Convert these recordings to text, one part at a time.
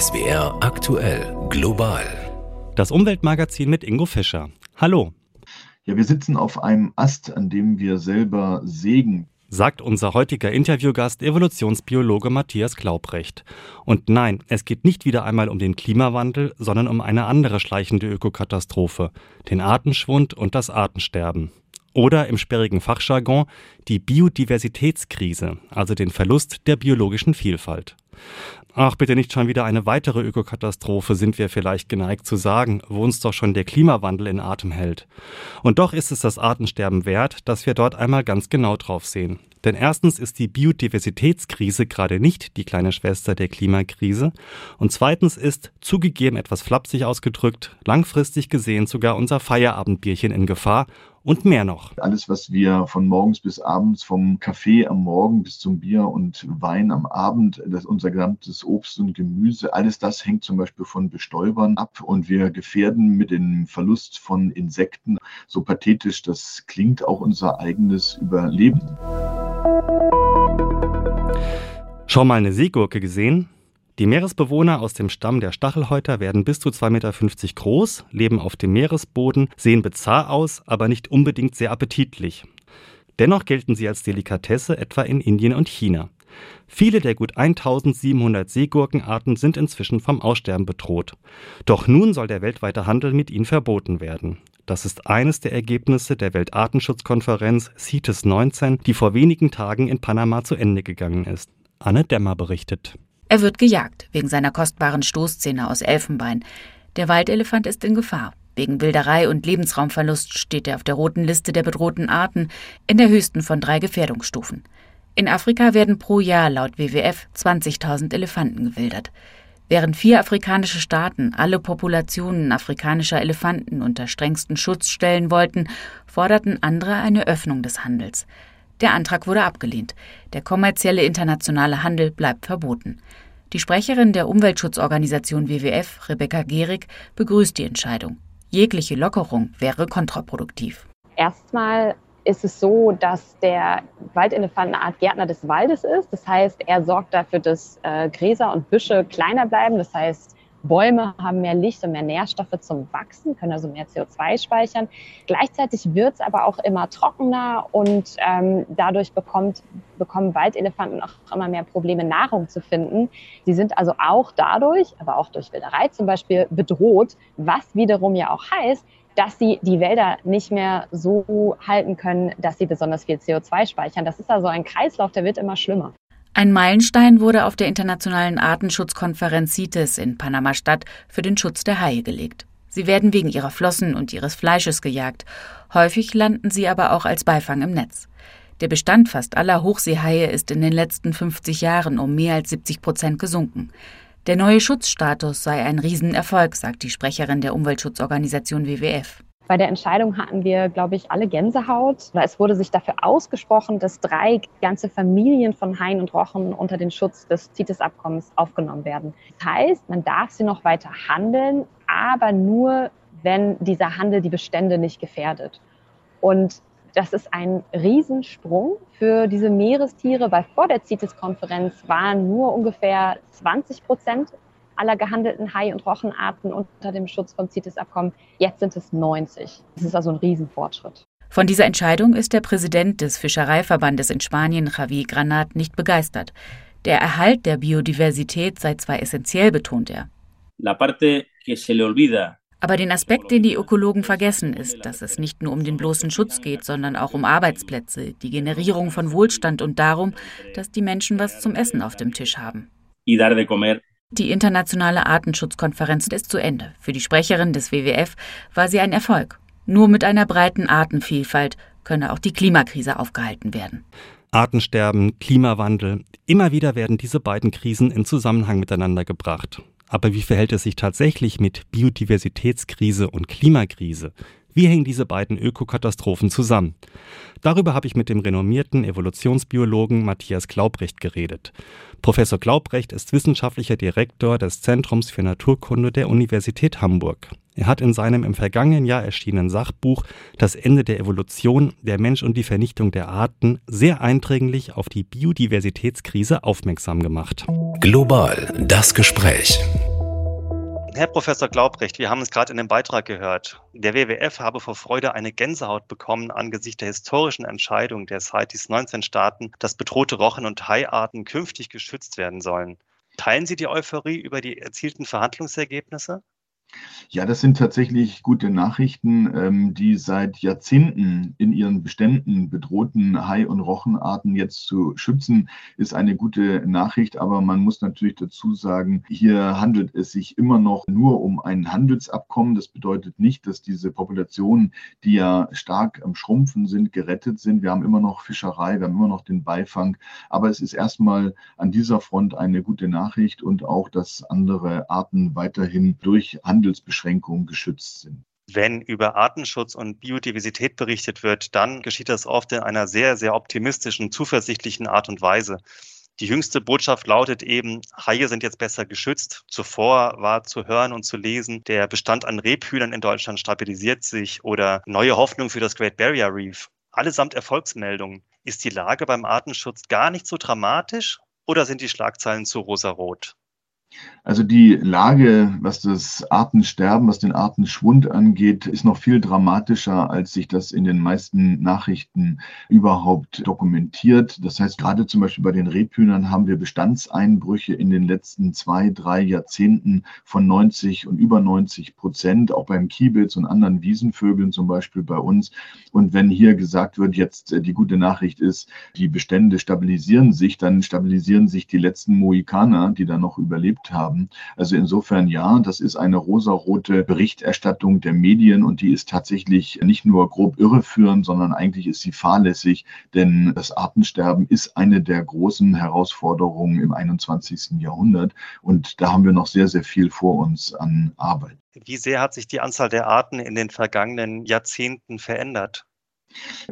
SWR aktuell global. Das Umweltmagazin mit Ingo Fischer. Hallo. Ja, wir sitzen auf einem Ast, an dem wir selber sägen. Sagt unser heutiger Interviewgast Evolutionsbiologe Matthias Glaubrecht. Und nein, es geht nicht wieder einmal um den Klimawandel, sondern um eine andere schleichende Ökokatastrophe, den Artenschwund und das Artensterben. Oder im sperrigen Fachjargon die Biodiversitätskrise, also den Verlust der biologischen Vielfalt. Ach, bitte nicht schon wieder eine weitere Ökokatastrophe, sind wir vielleicht geneigt zu sagen, wo uns doch schon der Klimawandel in Atem hält. Und doch ist es das Artensterben wert, dass wir dort einmal ganz genau drauf sehen. Denn erstens ist die Biodiversitätskrise gerade nicht die kleine Schwester der Klimakrise und zweitens ist, zugegeben etwas flapsig ausgedrückt, langfristig gesehen sogar unser Feierabendbierchen in Gefahr und mehr noch. Alles, was wir von morgens bis abends, vom Kaffee am Morgen bis zum Bier und Wein am Abend, das, unser gesamtes Obst und Gemüse, alles das hängt zum Beispiel von Bestäubern ab und wir gefährden mit dem Verlust von Insekten, so pathetisch das klingt, auch unser eigenes Überleben. Schon mal eine Seegurke gesehen? Die Meeresbewohner aus dem Stamm der Stachelhäuter werden bis zu 2,50 Meter groß, leben auf dem Meeresboden, sehen bizarr aus, aber nicht unbedingt sehr appetitlich. Dennoch gelten sie als Delikatesse etwa in Indien und China. Viele der gut 1700 Seegurkenarten sind inzwischen vom Aussterben bedroht. Doch nun soll der weltweite Handel mit ihnen verboten werden. Das ist eines der Ergebnisse der Weltartenschutzkonferenz CITES 19, die vor wenigen Tagen in Panama zu Ende gegangen ist. Anne Dämmer berichtet. Er wird gejagt, wegen seiner kostbaren Stoßzähne aus Elfenbein. Der Waldelefant ist in Gefahr. Wegen Wilderei und Lebensraumverlust steht er auf der roten Liste der bedrohten Arten, in der höchsten von drei Gefährdungsstufen. In Afrika werden pro Jahr laut WWF 20.000 Elefanten gewildert. Während vier afrikanische Staaten alle Populationen afrikanischer Elefanten unter strengsten Schutz stellen wollten, forderten andere eine Öffnung des Handels. Der Antrag wurde abgelehnt. Der kommerzielle internationale Handel bleibt verboten. Die Sprecherin der Umweltschutzorganisation WWF, Rebecca Gehrig, begrüßt die Entscheidung. Jegliche Lockerung wäre kontraproduktiv. Erstmal ist es so, dass der Waldelefant eine Art Gärtner des Waldes ist. Das heißt, er sorgt dafür, dass äh, Gräser und Büsche kleiner bleiben. Das heißt, Bäume haben mehr Licht und mehr Nährstoffe zum Wachsen, können also mehr CO2 speichern. Gleichzeitig wird es aber auch immer trockener und ähm, dadurch bekommt, bekommen Waldelefanten auch immer mehr Probleme, Nahrung zu finden. Sie sind also auch dadurch, aber auch durch Wilderei zum Beispiel, bedroht, was wiederum ja auch heißt, dass sie die Wälder nicht mehr so halten können, dass sie besonders viel CO2 speichern. Das ist also ein Kreislauf, der wird immer schlimmer. Ein Meilenstein wurde auf der internationalen Artenschutzkonferenz CITES in Panama-Stadt für den Schutz der Haie gelegt. Sie werden wegen ihrer Flossen und ihres Fleisches gejagt. Häufig landen sie aber auch als Beifang im Netz. Der Bestand fast aller Hochseehaie ist in den letzten 50 Jahren um mehr als 70 Prozent gesunken. Der neue Schutzstatus sei ein Riesenerfolg, sagt die Sprecherin der Umweltschutzorganisation WWF. Bei der Entscheidung hatten wir, glaube ich, alle Gänsehaut. Es wurde sich dafür ausgesprochen, dass drei ganze Familien von Haien und Rochen unter den Schutz des CITES-Abkommens aufgenommen werden. Das heißt, man darf sie noch weiter handeln, aber nur, wenn dieser Handel die Bestände nicht gefährdet. Und das ist ein Riesensprung für diese Meerestiere, weil vor der CITES-Konferenz waren nur ungefähr 20 Prozent aller gehandelten Hai- und Rochenarten unter dem Schutz vom CITES-Abkommen. Jetzt sind es 90. Das ist also ein Riesenfortschritt. Von dieser Entscheidung ist der Präsident des Fischereiverbandes in Spanien, Javi Granat, nicht begeistert. Der Erhalt der Biodiversität sei zwar essentiell, betont er. Aber den Aspekt, den die Ökologen vergessen, ist, dass es nicht nur um den bloßen Schutz geht, sondern auch um Arbeitsplätze, die Generierung von Wohlstand und darum, dass die Menschen was zum Essen auf dem Tisch haben. Die internationale Artenschutzkonferenz ist zu Ende. Für die Sprecherin des WWF war sie ein Erfolg. Nur mit einer breiten Artenvielfalt könne auch die Klimakrise aufgehalten werden. Artensterben, Klimawandel, immer wieder werden diese beiden Krisen in Zusammenhang miteinander gebracht. Aber wie verhält es sich tatsächlich mit Biodiversitätskrise und Klimakrise? Wie hängen diese beiden Ökokatastrophen zusammen? Darüber habe ich mit dem renommierten Evolutionsbiologen Matthias Glaubrecht geredet. Professor Glaubrecht ist wissenschaftlicher Direktor des Zentrums für Naturkunde der Universität Hamburg. Er hat in seinem im vergangenen Jahr erschienenen Sachbuch Das Ende der Evolution, der Mensch und die Vernichtung der Arten sehr eindringlich auf die Biodiversitätskrise aufmerksam gemacht. Global das Gespräch. Herr Professor Glaubrecht, wir haben es gerade in dem Beitrag gehört. Der WWF habe vor Freude eine Gänsehaut bekommen angesichts der historischen Entscheidung der CITES 19 Staaten, dass bedrohte Rochen- und Haiarten künftig geschützt werden sollen. Teilen Sie die Euphorie über die erzielten Verhandlungsergebnisse? Ja, das sind tatsächlich gute Nachrichten, ähm, die seit Jahrzehnten in ihren Beständen bedrohten Hai- und Rochenarten jetzt zu schützen, ist eine gute Nachricht. Aber man muss natürlich dazu sagen, hier handelt es sich immer noch nur um ein Handelsabkommen. Das bedeutet nicht, dass diese Populationen, die ja stark am Schrumpfen sind, gerettet sind. Wir haben immer noch Fischerei, wir haben immer noch den Beifang. Aber es ist erstmal an dieser Front eine gute Nachricht und auch, dass andere Arten weiterhin durch Handel Handelsbeschränkungen geschützt sind. Wenn über Artenschutz und Biodiversität berichtet wird, dann geschieht das oft in einer sehr, sehr optimistischen, zuversichtlichen Art und Weise. Die jüngste Botschaft lautet eben, Haie sind jetzt besser geschützt. Zuvor war zu hören und zu lesen, der Bestand an Rebhühnern in Deutschland stabilisiert sich oder neue Hoffnung für das Great Barrier Reef. Allesamt Erfolgsmeldungen. Ist die Lage beim Artenschutz gar nicht so dramatisch oder sind die Schlagzeilen zu rosarot? Also die Lage, was das Artensterben, was den Artenschwund angeht, ist noch viel dramatischer, als sich das in den meisten Nachrichten überhaupt dokumentiert. Das heißt, gerade zum Beispiel bei den Rebhühnern haben wir Bestandseinbrüche in den letzten zwei, drei Jahrzehnten von 90 und über 90 Prozent, auch beim Kiebitz und anderen Wiesenvögeln zum Beispiel bei uns. Und wenn hier gesagt wird, jetzt äh, die gute Nachricht ist, die Bestände stabilisieren sich, dann stabilisieren sich die letzten Mohikaner, die da noch überlebt erlebt haben. Also insofern ja, das ist eine rosarote Berichterstattung der Medien und die ist tatsächlich nicht nur grob irreführend, sondern eigentlich ist sie fahrlässig, denn das Artensterben ist eine der großen Herausforderungen im 21. Jahrhundert und da haben wir noch sehr, sehr viel vor uns an Arbeit. Wie sehr hat sich die Anzahl der Arten in den vergangenen Jahrzehnten verändert?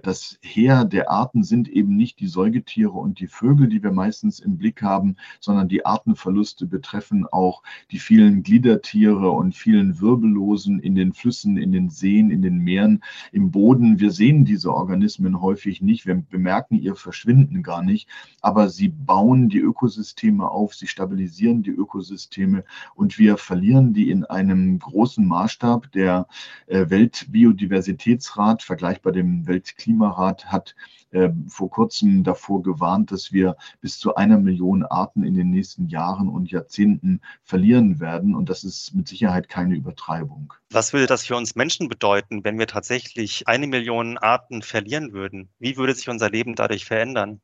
Das Heer der Arten sind eben nicht die Säugetiere und die Vögel, die wir meistens im Blick haben, sondern die Artenverluste betreffen auch die vielen Gliedertiere und vielen Wirbellosen in den Flüssen, in den Seen, in den Meeren, im Boden. Wir sehen diese Organismen häufig nicht, wir bemerken ihr Verschwinden gar nicht, aber sie bauen die Ökosysteme auf, sie stabilisieren die Ökosysteme und wir verlieren die in einem großen Maßstab. Der äh, Weltbiodiversitätsrat, vergleichbar dem Weltklimarat hat äh, vor kurzem davor gewarnt, dass wir bis zu einer Million Arten in den nächsten Jahren und Jahrzehnten verlieren werden. Und das ist mit Sicherheit keine Übertreibung. Was würde das für uns Menschen bedeuten, wenn wir tatsächlich eine Million Arten verlieren würden? Wie würde sich unser Leben dadurch verändern?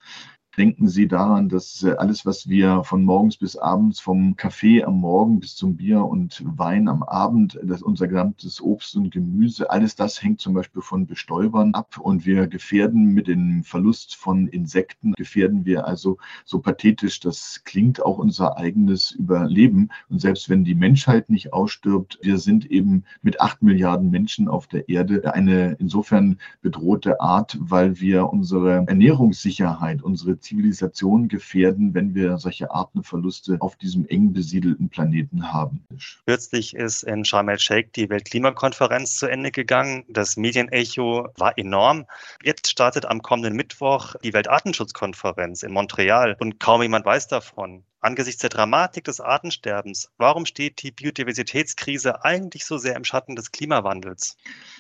Denken Sie daran, dass äh, alles, was wir von morgens bis abends, vom Kaffee am Morgen bis zum Bier und Wein am Abend, dass unser gesamtes Obst und Gemüse, alles das hängt zum Beispiel von Bestäubern ab und wir gefährden mit dem Verlust von Insekten, gefährden wir also so pathetisch, das klingt auch unser eigenes Überleben. Und selbst wenn die Menschheit nicht ausstirbt, wir sind eben mit acht Milliarden Menschen auf der Erde eine insofern bedrohte Art, weil wir unsere Ernährungssicherheit, unsere Zivilisation gefährden, wenn wir solche Artenverluste auf diesem eng besiedelten Planeten haben. Kürzlich ist in Sharm el-Sheikh die Weltklimakonferenz zu Ende gegangen. Das Medienecho war enorm. Jetzt startet am kommenden Mittwoch die Weltartenschutzkonferenz in Montreal und kaum jemand weiß davon. Angesichts der Dramatik des Artensterbens, warum steht die Biodiversitätskrise eigentlich so sehr im Schatten des Klimawandels?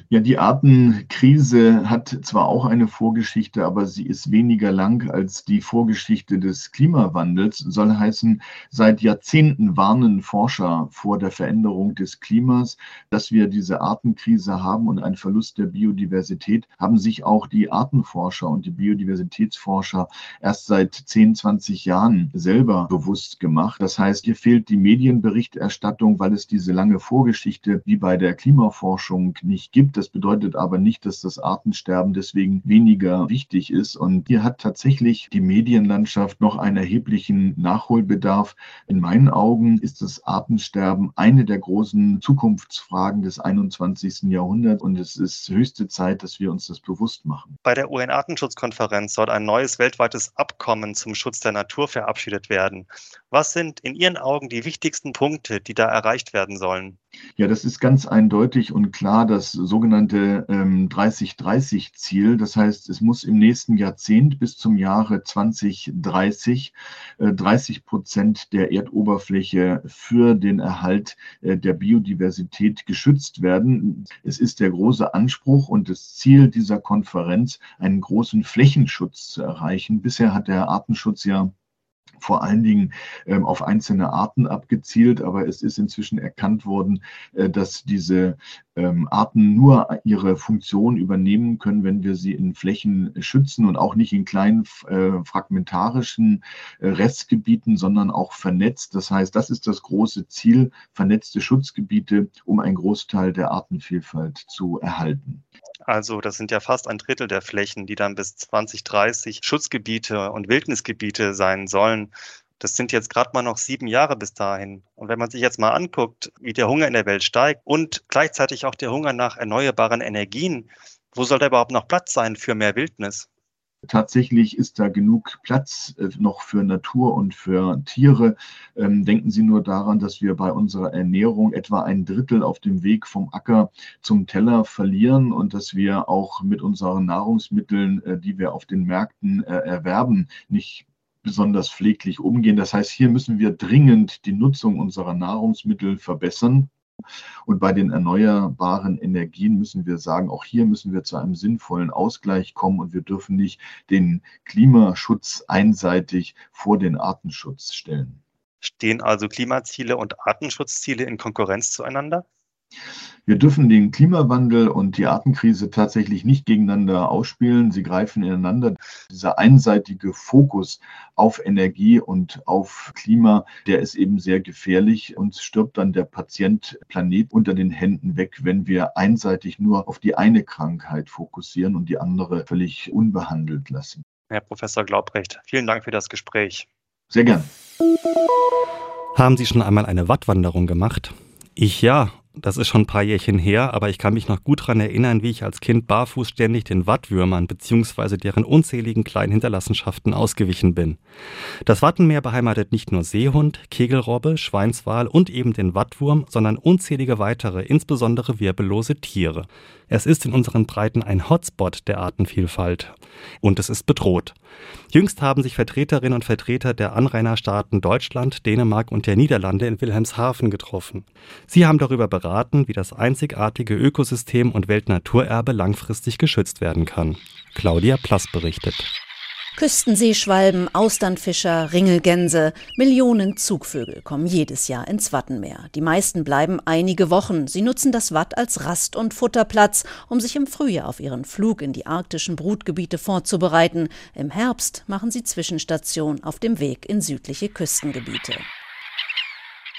Ja, die Artenkrise hat zwar auch eine Vorgeschichte, aber sie ist weniger lang als die Vorgeschichte des Klimawandels. Soll heißen, seit Jahrzehnten warnen Forscher vor der Veränderung des Klimas, dass wir diese Artenkrise haben und einen Verlust der Biodiversität, haben sich auch die Artenforscher und die Biodiversitätsforscher erst seit 10, 20 Jahren selber bewusst bewusst gemacht. Das heißt, hier fehlt die Medienberichterstattung, weil es diese lange Vorgeschichte wie bei der Klimaforschung nicht gibt. Das bedeutet aber nicht, dass das Artensterben deswegen weniger wichtig ist. Und hier hat tatsächlich die Medienlandschaft noch einen erheblichen Nachholbedarf. In meinen Augen ist das Artensterben eine der großen Zukunftsfragen des 21. Jahrhunderts und es ist höchste Zeit, dass wir uns das bewusst machen. Bei der UN-Artenschutzkonferenz soll ein neues weltweites Abkommen zum Schutz der Natur verabschiedet werden. Was sind in Ihren Augen die wichtigsten Punkte, die da erreicht werden sollen? Ja, das ist ganz eindeutig und klar das sogenannte ähm, 30-30-Ziel. Das heißt, es muss im nächsten Jahrzehnt bis zum Jahre 2030 äh, 30 Prozent der Erdoberfläche für den Erhalt äh, der Biodiversität geschützt werden. Es ist der große Anspruch und das Ziel dieser Konferenz, einen großen Flächenschutz zu erreichen. Bisher hat der Artenschutz ja vor allen Dingen ähm, auf einzelne Arten abgezielt, aber es ist inzwischen erkannt worden, äh, dass diese ähm, Arten nur ihre Funktion übernehmen können, wenn wir sie in Flächen schützen und auch nicht in kleinen äh, fragmentarischen äh, Restgebieten, sondern auch vernetzt. Das heißt, das ist das große Ziel, vernetzte Schutzgebiete, um einen Großteil der Artenvielfalt zu erhalten. Also das sind ja fast ein Drittel der Flächen, die dann bis 2030 Schutzgebiete und Wildnisgebiete sein sollen. Das sind jetzt gerade mal noch sieben Jahre bis dahin. Und wenn man sich jetzt mal anguckt, wie der Hunger in der Welt steigt und gleichzeitig auch der Hunger nach erneuerbaren Energien, wo soll da überhaupt noch Platz sein für mehr Wildnis? Tatsächlich ist da genug Platz äh, noch für Natur und für Tiere. Ähm, denken Sie nur daran, dass wir bei unserer Ernährung etwa ein Drittel auf dem Weg vom Acker zum Teller verlieren und dass wir auch mit unseren Nahrungsmitteln, äh, die wir auf den Märkten äh, erwerben, nicht besonders pfleglich umgehen. Das heißt, hier müssen wir dringend die Nutzung unserer Nahrungsmittel verbessern. Und bei den erneuerbaren Energien müssen wir sagen, auch hier müssen wir zu einem sinnvollen Ausgleich kommen und wir dürfen nicht den Klimaschutz einseitig vor den Artenschutz stellen. Stehen also Klimaziele und Artenschutzziele in Konkurrenz zueinander? Wir dürfen den Klimawandel und die Artenkrise tatsächlich nicht gegeneinander ausspielen. Sie greifen ineinander. Dieser einseitige Fokus auf Energie und auf Klima, der ist eben sehr gefährlich. Uns stirbt dann der Patient Planet unter den Händen weg, wenn wir einseitig nur auf die eine Krankheit fokussieren und die andere völlig unbehandelt lassen. Herr Professor Glaubrecht, vielen Dank für das Gespräch. Sehr gern. Haben Sie schon einmal eine Wattwanderung gemacht? Ich ja das ist schon ein paar Jährchen her, aber ich kann mich noch gut daran erinnern, wie ich als Kind barfuß ständig den Wattwürmern bzw. deren unzähligen kleinen Hinterlassenschaften ausgewichen bin. Das Wattenmeer beheimatet nicht nur Seehund, Kegelrobbe, Schweinswal und eben den Wattwurm, sondern unzählige weitere, insbesondere wirbellose Tiere. Es ist in unseren Breiten ein Hotspot der Artenvielfalt. Und es ist bedroht. Jüngst haben sich Vertreterinnen und Vertreter der Anrainerstaaten Deutschland, Dänemark und der Niederlande in Wilhelmshaven getroffen. Sie haben darüber beraten, wie das einzigartige Ökosystem und Weltnaturerbe langfristig geschützt werden kann. Claudia Plass berichtet. Küstenseeschwalben, Austernfischer, Ringelgänse, Millionen Zugvögel kommen jedes Jahr ins Wattenmeer. Die meisten bleiben einige Wochen. Sie nutzen das Watt als Rast- und Futterplatz, um sich im Frühjahr auf ihren Flug in die arktischen Brutgebiete vorzubereiten. Im Herbst machen sie Zwischenstation auf dem Weg in südliche Küstengebiete.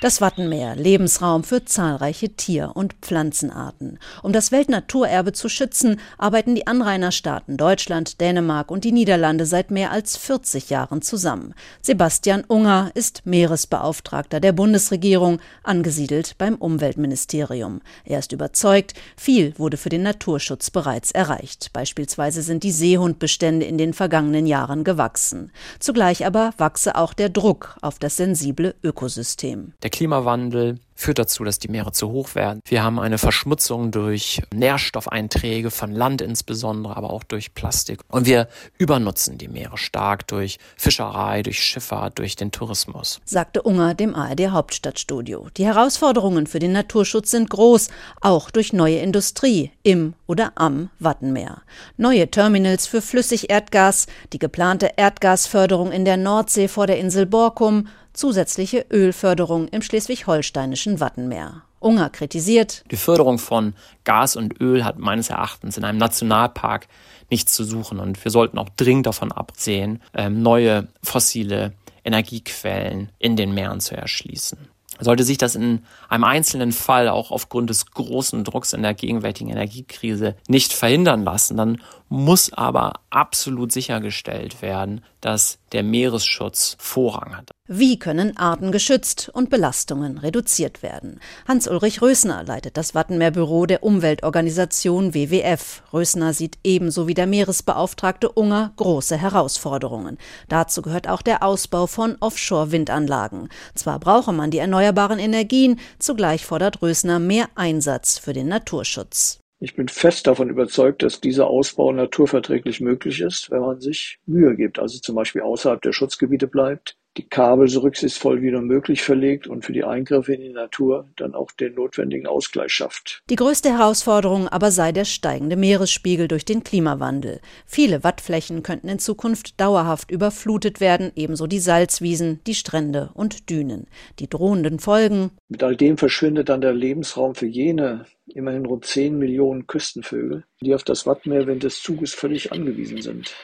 Das Wattenmeer, Lebensraum für zahlreiche Tier- und Pflanzenarten. Um das Weltnaturerbe zu schützen, arbeiten die Anrainerstaaten Deutschland, Dänemark und die Niederlande seit mehr als 40 Jahren zusammen. Sebastian Unger ist Meeresbeauftragter der Bundesregierung, angesiedelt beim Umweltministerium. Er ist überzeugt, viel wurde für den Naturschutz bereits erreicht. Beispielsweise sind die Seehundbestände in den vergangenen Jahren gewachsen. Zugleich aber wachse auch der Druck auf das sensible Ökosystem. Der Klimawandel führt dazu, dass die Meere zu hoch werden. Wir haben eine Verschmutzung durch Nährstoffeinträge von Land insbesondere, aber auch durch Plastik. Und wir übernutzen die Meere stark durch Fischerei, durch Schifffahrt, durch den Tourismus. Sagte Unger dem ARD Hauptstadtstudio. Die Herausforderungen für den Naturschutz sind groß, auch durch neue Industrie im oder am Wattenmeer. Neue Terminals für Flüssigerdgas, die geplante Erdgasförderung in der Nordsee vor der Insel Borkum, zusätzliche Ölförderung im schleswig-holsteinischen Wattenmeer. Unger kritisiert, die Förderung von Gas und Öl hat meines Erachtens in einem Nationalpark nichts zu suchen und wir sollten auch dringend davon absehen, ähm, neue fossile Energiequellen in den Meeren zu erschließen. Sollte sich das in einem einzelnen Fall auch aufgrund des großen Drucks in der gegenwärtigen Energiekrise nicht verhindern lassen, dann muss aber absolut sichergestellt werden, dass der Meeresschutz Vorrang hat. Wie können Arten geschützt und Belastungen reduziert werden? Hans-Ulrich Rösner leitet das Wattenmeerbüro der Umweltorganisation WWF. Rösner sieht ebenso wie der Meeresbeauftragte Unger große Herausforderungen. Dazu gehört auch der Ausbau von Offshore-Windanlagen. Zwar brauche man die erneuerbaren Energien, zugleich fordert Rösner mehr Einsatz für den Naturschutz. Ich bin fest davon überzeugt, dass dieser Ausbau naturverträglich möglich ist, wenn man sich Mühe gibt, also zum Beispiel außerhalb der Schutzgebiete bleibt, die Kabel so rücksichtsvoll wie nur möglich verlegt und für die Eingriffe in die Natur dann auch den notwendigen Ausgleich schafft. Die größte Herausforderung aber sei der steigende Meeresspiegel durch den Klimawandel. Viele Wattflächen könnten in Zukunft dauerhaft überflutet werden, ebenso die Salzwiesen, die Strände und Dünen. Die drohenden Folgen. Mit all dem verschwindet dann der Lebensraum für jene immerhin rund 10 Millionen Küstenvögel, die auf das Wattmeer während des Zuges völlig angewiesen sind.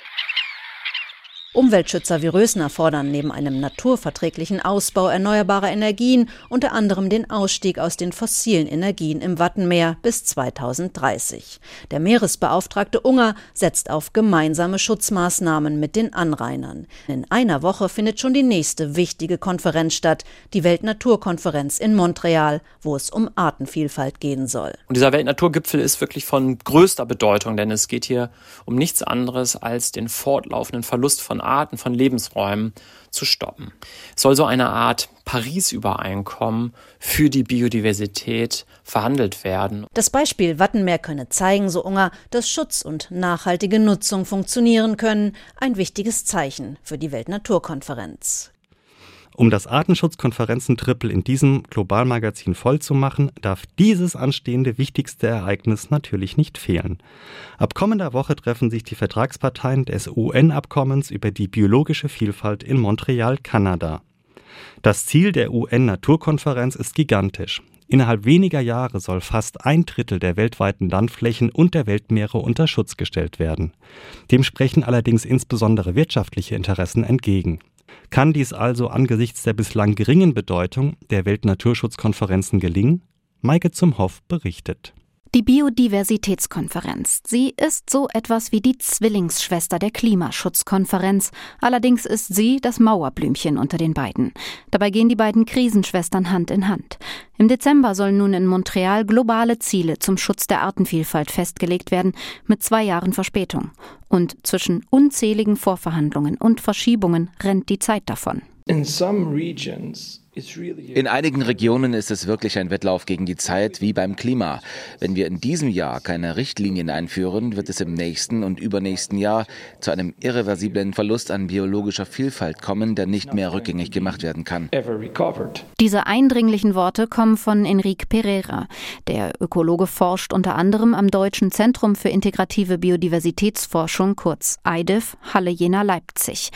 Umweltschützer wie Rösner fordern neben einem naturverträglichen Ausbau erneuerbarer Energien unter anderem den Ausstieg aus den fossilen Energien im Wattenmeer bis 2030. Der Meeresbeauftragte Unger setzt auf gemeinsame Schutzmaßnahmen mit den Anrainern. In einer Woche findet schon die nächste wichtige Konferenz statt, die Weltnaturkonferenz in Montreal, wo es um Artenvielfalt gehen soll. Und dieser Weltnaturgipfel ist wirklich von größter Bedeutung, denn es geht hier um nichts anderes als den fortlaufenden Verlust von Arten von Lebensräumen zu stoppen. Es soll so eine Art Paris-Übereinkommen für die Biodiversität verhandelt werden. Das Beispiel Wattenmeer könne zeigen, so Unger, dass Schutz und nachhaltige Nutzung funktionieren können. Ein wichtiges Zeichen für die Weltnaturkonferenz. Um das Artenschutzkonferenzen-Triple in diesem Globalmagazin vollzumachen, darf dieses anstehende wichtigste Ereignis natürlich nicht fehlen. Ab kommender Woche treffen sich die Vertragsparteien des UN-Abkommens über die biologische Vielfalt in Montreal, Kanada. Das Ziel der UN-Naturkonferenz ist gigantisch. Innerhalb weniger Jahre soll fast ein Drittel der weltweiten Landflächen und der Weltmeere unter Schutz gestellt werden. Dem sprechen allerdings insbesondere wirtschaftliche Interessen entgegen. Kann dies also angesichts der bislang geringen Bedeutung der Weltnaturschutzkonferenzen gelingen? Maike zum Hoff berichtet. Die Biodiversitätskonferenz. Sie ist so etwas wie die Zwillingsschwester der Klimaschutzkonferenz. Allerdings ist sie das Mauerblümchen unter den beiden. Dabei gehen die beiden Krisenschwestern Hand in Hand. Im Dezember sollen nun in Montreal globale Ziele zum Schutz der Artenvielfalt festgelegt werden, mit zwei Jahren Verspätung. Und zwischen unzähligen Vorverhandlungen und Verschiebungen rennt die Zeit davon. In einigen Regionen ist es wirklich ein Wettlauf gegen die Zeit, wie beim Klima. Wenn wir in diesem Jahr keine Richtlinien einführen, wird es im nächsten und übernächsten Jahr zu einem irreversiblen Verlust an biologischer Vielfalt kommen, der nicht mehr rückgängig gemacht werden kann. Diese eindringlichen Worte kommen von Enrique Pereira. Der Ökologe forscht unter anderem am Deutschen Zentrum für integrative Biodiversitätsforschung, kurz EIDIF, Halle Jena Leipzig.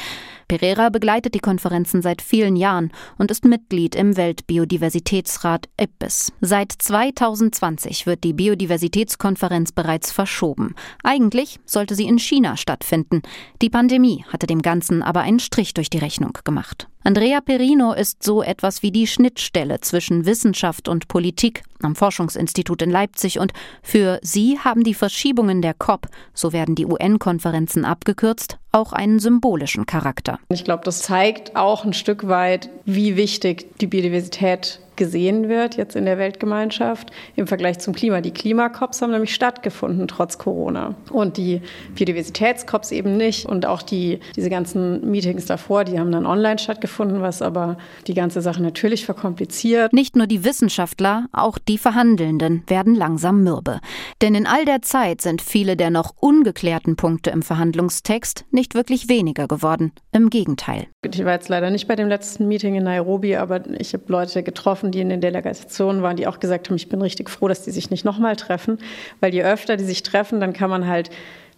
Pereira begleitet die Konferenzen seit vielen Jahren und ist Mitglied im Weltbiodiversitätsrat IPBES. Seit 2020 wird die Biodiversitätskonferenz bereits verschoben. Eigentlich sollte sie in China stattfinden. Die Pandemie hatte dem Ganzen aber einen Strich durch die Rechnung gemacht. Andrea Perino ist so etwas wie die Schnittstelle zwischen Wissenschaft und Politik am Forschungsinstitut in Leipzig und für sie haben die Verschiebungen der COP, so werden die UN-Konferenzen abgekürzt, auch einen symbolischen Charakter. Ich glaube, das zeigt auch ein Stück weit, wie wichtig die Biodiversität gesehen wird jetzt in der Weltgemeinschaft im Vergleich zum Klima. Die Klimakops haben nämlich stattgefunden trotz Corona und die Biodiversitätskops eben nicht und auch die diese ganzen Meetings davor, die haben dann online stattgefunden, was aber die ganze Sache natürlich verkompliziert. Nicht nur die Wissenschaftler, auch die Verhandelnden werden langsam mürbe, denn in all der Zeit sind viele der noch ungeklärten Punkte im Verhandlungstext nicht wirklich weniger geworden, im Gegenteil. Ich war jetzt leider nicht bei dem letzten Meeting in Nairobi, aber ich habe Leute getroffen, die in den Delegationen waren, die auch gesagt haben, ich bin richtig froh, dass die sich nicht nochmal treffen, weil je öfter die sich treffen, dann kann man halt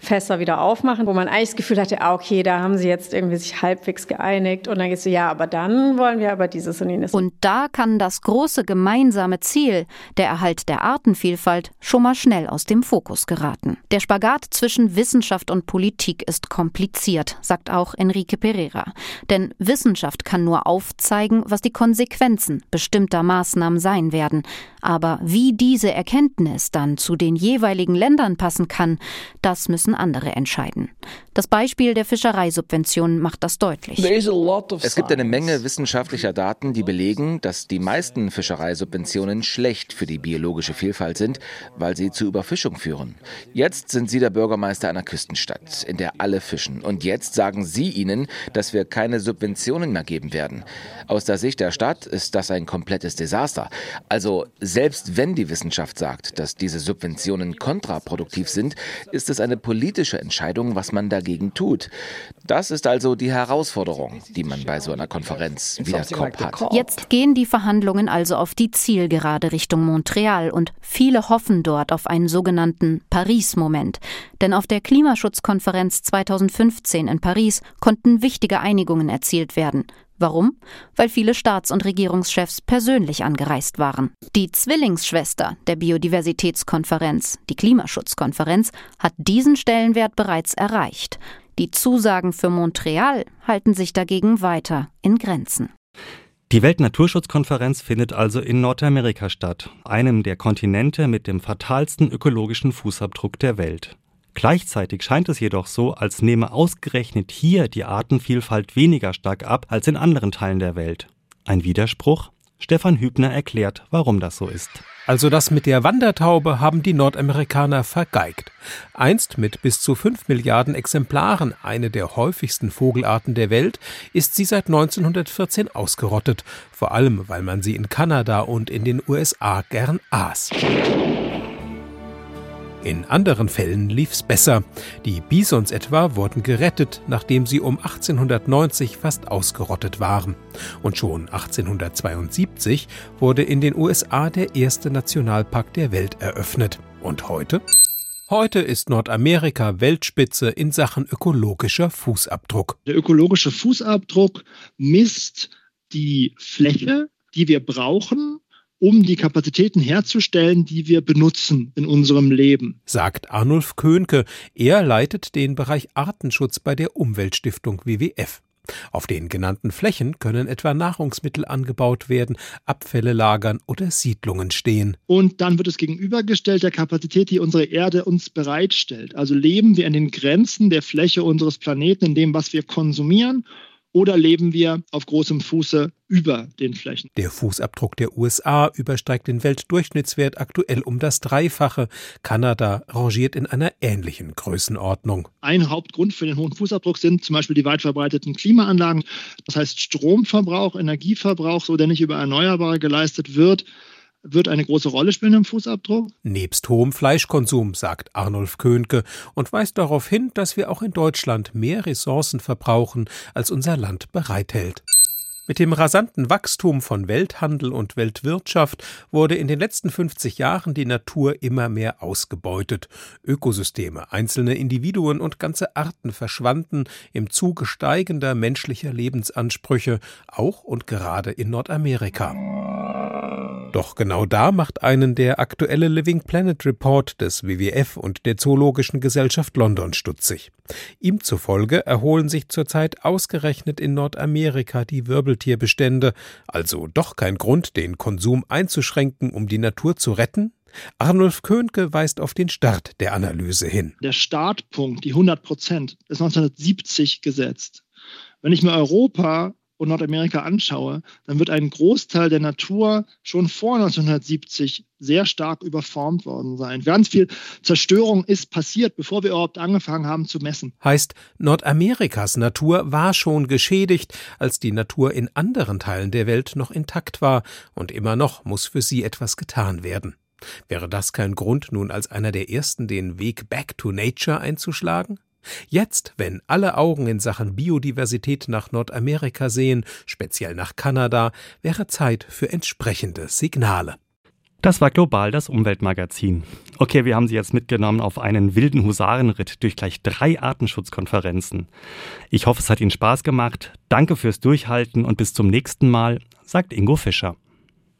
Fässer wieder aufmachen, wo man eigentlich das Gefühl hatte, ah, okay, da haben sie jetzt irgendwie sich halbwegs geeinigt und dann es so, ja, aber dann wollen wir aber dieses und jenes. Und da kann das große gemeinsame Ziel, der Erhalt der Artenvielfalt, schon mal schnell aus dem Fokus geraten. Der Spagat zwischen Wissenschaft und Politik ist kompliziert, sagt auch Enrique Pereira. Denn Wissenschaft kann nur aufzeigen, was die Konsequenzen bestimmter Maßnahmen sein werden. Aber wie diese Erkenntnis dann zu den jeweiligen Ländern passen kann, das müssen müssen andere entscheiden. Das Beispiel der Fischereisubventionen macht das deutlich. Es gibt eine Menge wissenschaftlicher Daten, die belegen, dass die meisten Fischereisubventionen schlecht für die biologische Vielfalt sind, weil sie zu Überfischung führen. Jetzt sind Sie der Bürgermeister einer Küstenstadt, in der alle fischen. Und jetzt sagen Sie ihnen, dass wir keine Subventionen mehr geben werden. Aus der Sicht der Stadt ist das ein komplettes Desaster. Also selbst wenn die Wissenschaft sagt, dass diese Subventionen kontraproduktiv sind, ist es eine politische Entscheidung, was man dagegen tut. Das ist also die Herausforderung, die man bei so einer Konferenz wie der COP hat. Jetzt gehen die Verhandlungen also auf die Zielgerade Richtung Montreal und viele hoffen dort auf einen sogenannten Paris-Moment. Denn auf der Klimaschutzkonferenz 2015 in Paris konnten wichtige Einigungen erzielt werden. Warum? Weil viele Staats- und Regierungschefs persönlich angereist waren. Die Zwillingsschwester der Biodiversitätskonferenz, die Klimaschutzkonferenz, hat diesen Stellenwert bereits erreicht. Die Zusagen für Montreal halten sich dagegen weiter in Grenzen. Die Weltnaturschutzkonferenz findet also in Nordamerika statt, einem der Kontinente mit dem fatalsten ökologischen Fußabdruck der Welt. Gleichzeitig scheint es jedoch so, als nehme ausgerechnet hier die Artenvielfalt weniger stark ab als in anderen Teilen der Welt. Ein Widerspruch? Stefan Hübner erklärt, warum das so ist. Also das mit der Wandertaube haben die Nordamerikaner vergeigt. Einst mit bis zu fünf Milliarden Exemplaren eine der häufigsten Vogelarten der Welt, ist sie seit 1914 ausgerottet, vor allem weil man sie in Kanada und in den USA gern aß. In anderen Fällen lief's besser. Die Bisons etwa wurden gerettet, nachdem sie um 1890 fast ausgerottet waren. Und schon 1872 wurde in den USA der erste Nationalpark der Welt eröffnet. Und heute? Heute ist Nordamerika Weltspitze in Sachen ökologischer Fußabdruck. Der ökologische Fußabdruck misst die Fläche, die wir brauchen, um die Kapazitäten herzustellen, die wir benutzen in unserem Leben. Sagt Arnulf Köhnke. Er leitet den Bereich Artenschutz bei der Umweltstiftung WWF. Auf den genannten Flächen können etwa Nahrungsmittel angebaut werden, Abfälle lagern oder Siedlungen stehen. Und dann wird es gegenübergestellt der Kapazität, die unsere Erde uns bereitstellt. Also leben wir an den Grenzen der Fläche unseres Planeten, in dem, was wir konsumieren oder leben wir auf großem Fuße über den Flächen? Der Fußabdruck der USA übersteigt den Weltdurchschnittswert aktuell um das Dreifache. Kanada rangiert in einer ähnlichen Größenordnung. Ein Hauptgrund für den hohen Fußabdruck sind zum Beispiel die weit verbreiteten Klimaanlagen. Das heißt Stromverbrauch, Energieverbrauch, so der nicht über Erneuerbare geleistet wird wird eine große Rolle spielen im Fußabdruck. Nebst hohem Fleischkonsum, sagt Arnulf Köhnke und weist darauf hin, dass wir auch in Deutschland mehr Ressourcen verbrauchen, als unser Land bereithält. Mit dem rasanten Wachstum von Welthandel und Weltwirtschaft wurde in den letzten 50 Jahren die Natur immer mehr ausgebeutet. Ökosysteme, einzelne Individuen und ganze Arten verschwanden im Zuge steigender menschlicher Lebensansprüche, auch und gerade in Nordamerika. Doch genau da macht einen der aktuelle Living Planet Report des WWF und der Zoologischen Gesellschaft London stutzig. Ihm zufolge erholen sich zurzeit ausgerechnet in Nordamerika die Wirbeltierbestände, also doch kein Grund, den Konsum einzuschränken, um die Natur zu retten? Arnulf Köhnke weist auf den Start der Analyse hin. Der Startpunkt, die 100 Prozent, ist 1970 gesetzt. Wenn ich mir Europa und Nordamerika anschaue, dann wird ein Großteil der Natur schon vor 1970 sehr stark überformt worden sein. Ganz viel Zerstörung ist passiert, bevor wir überhaupt angefangen haben zu messen. Heißt, Nordamerikas Natur war schon geschädigt, als die Natur in anderen Teilen der Welt noch intakt war, und immer noch muss für sie etwas getan werden. Wäre das kein Grund, nun als einer der ersten den Weg Back to Nature einzuschlagen? Jetzt, wenn alle Augen in Sachen Biodiversität nach Nordamerika sehen, speziell nach Kanada, wäre Zeit für entsprechende Signale. Das war global das Umweltmagazin. Okay, wir haben Sie jetzt mitgenommen auf einen wilden Husarenritt durch gleich drei Artenschutzkonferenzen. Ich hoffe, es hat Ihnen Spaß gemacht. Danke fürs Durchhalten und bis zum nächsten Mal, sagt Ingo Fischer.